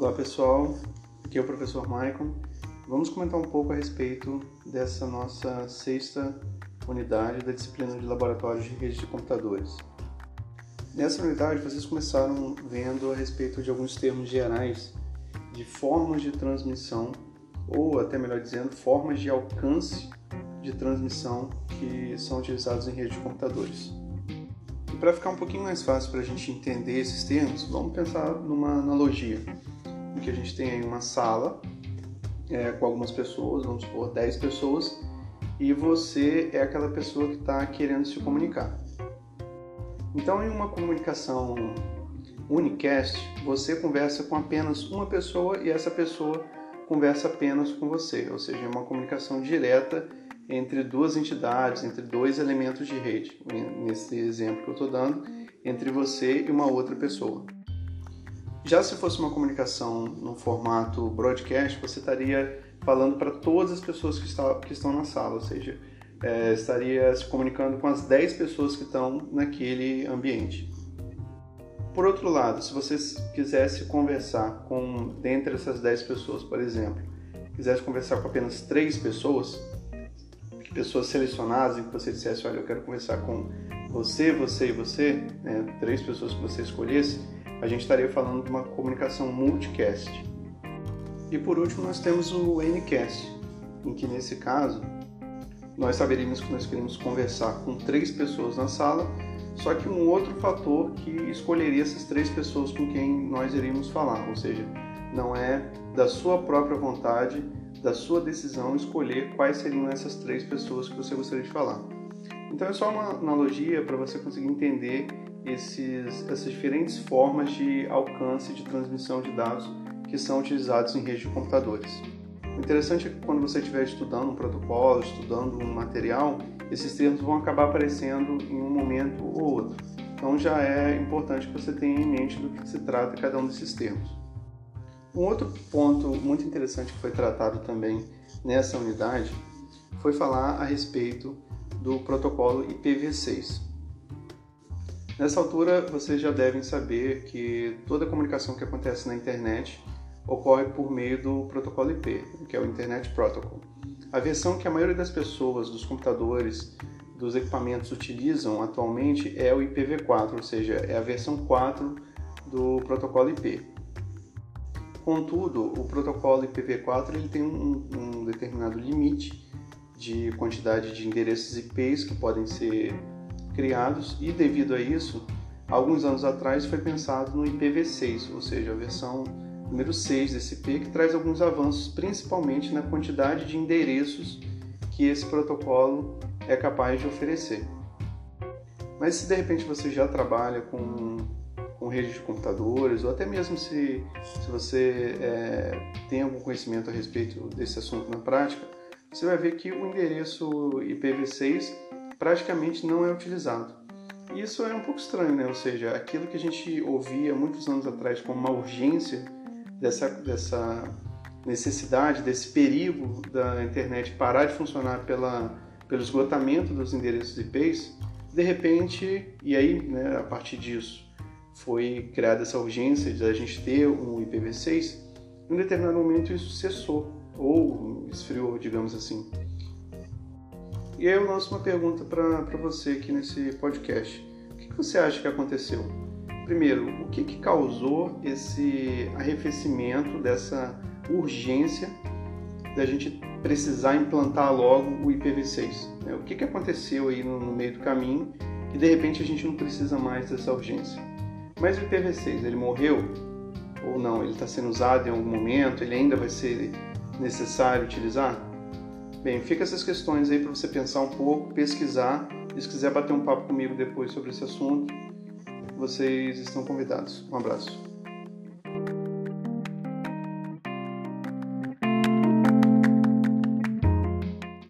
Olá pessoal, aqui é o professor Maicon. Vamos comentar um pouco a respeito dessa nossa sexta unidade da disciplina de laboratórios de rede de computadores. Nessa unidade vocês começaram vendo a respeito de alguns termos gerais de formas de transmissão, ou até melhor dizendo, formas de alcance de transmissão que são utilizados em rede de computadores. E para ficar um pouquinho mais fácil para a gente entender esses termos, vamos pensar numa analogia, que a gente tem aí uma sala é, com algumas pessoas, vamos supor 10 pessoas, e você é aquela pessoa que está querendo se comunicar. Então, em uma comunicação unicast, você conversa com apenas uma pessoa e essa pessoa conversa apenas com você, ou seja, é uma comunicação direta entre duas entidades, entre dois elementos de rede, nesse exemplo que eu estou dando, entre você e uma outra pessoa. Já se fosse uma comunicação no formato broadcast, você estaria falando para todas as pessoas que, está, que estão na sala, ou seja, é, estaria se comunicando com as 10 pessoas que estão naquele ambiente. Por outro lado, se você quisesse conversar com, dentre essas 10 pessoas, por exemplo, quisesse conversar com apenas 3 pessoas, pessoas selecionadas, em que você dissesse, olha, eu quero conversar com você, você e você, né, três pessoas que você escolhesse, a gente estaria falando de uma comunicação multicast. E por último, nós temos o Ncast, em que nesse caso nós saberíamos que nós queremos conversar com três pessoas na sala, só que um outro fator que escolheria essas três pessoas com quem nós iríamos falar, ou seja, não é da sua própria vontade, da sua decisão escolher quais seriam essas três pessoas que você gostaria de falar. Então é só uma analogia para você conseguir entender esses, essas diferentes formas de alcance de transmissão de dados que são utilizados em rede de computadores. O interessante é que quando você estiver estudando um protocolo, estudando um material, esses termos vão acabar aparecendo em um momento ou outro. Então já é importante que você tenha em mente do que se trata cada um desses termos. Um outro ponto muito interessante que foi tratado também nessa unidade foi falar a respeito do protocolo IPv6. Nessa altura, vocês já devem saber que toda comunicação que acontece na internet ocorre por meio do protocolo IP, que é o Internet Protocol. A versão que a maioria das pessoas, dos computadores, dos equipamentos utilizam atualmente é o IPv4, ou seja, é a versão 4 do protocolo IP. Contudo, o protocolo IPv4 ele tem um, um determinado limite de quantidade de endereços IPs que podem ser criados e devido a isso, alguns anos atrás foi pensado no IPv6, ou seja, a versão número 6 desse IP, que traz alguns avanços, principalmente na quantidade de endereços que esse protocolo é capaz de oferecer. Mas se de repente você já trabalha com, com rede de computadores, ou até mesmo se, se você é, tem algum conhecimento a respeito desse assunto na prática, você vai ver que o endereço IPv6 praticamente não é utilizado. E isso é um pouco estranho, né? Ou seja, aquilo que a gente ouvia muitos anos atrás como uma urgência dessa, dessa necessidade, desse perigo da internet parar de funcionar pela, pelo esgotamento dos endereços IPs, de repente, e aí, né, a partir disso, foi criada essa urgência de a gente ter um IPv6, em um determinado momento isso cessou, ou esfriou, digamos assim. E aí eu lanço uma pergunta para você aqui nesse podcast. O que, você acha que aconteceu? Primeiro, o que, que causou esse arrefecimento, dessa urgência da gente precisar implantar logo o IPv6? Né? O que, que aconteceu aí no, no meio do caminho que de repente a gente não precisa mais dessa urgência? Mas o IPv6, ele morreu? Ou não? Ele está sendo usado em algum momento? Ele ainda vai ser necessário utilizar? Bem, fica essas questões aí para você pensar um pouco, pesquisar. E se quiser bater um papo comigo depois sobre esse assunto, vocês estão convidados. Um abraço.